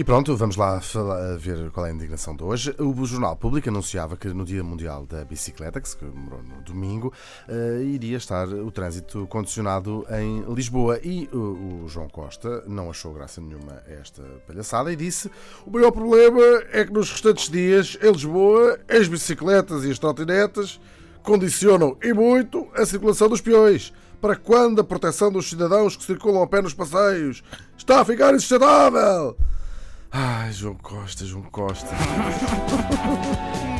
E pronto, vamos lá falar, ver qual é a indignação de hoje. O Jornal Público anunciava que no Dia Mundial da Bicicleta, que se comemorou no domingo, uh, iria estar o trânsito condicionado em Lisboa. E uh, o João Costa não achou graça nenhuma a esta palhaçada e disse: O maior problema é que nos restantes dias, em Lisboa, as bicicletas e as trotinetas condicionam e muito a circulação dos peões. Para quando a proteção dos cidadãos que circulam a pé nos passeios está a ficar insustentável? Ai, João Costa, João Costa.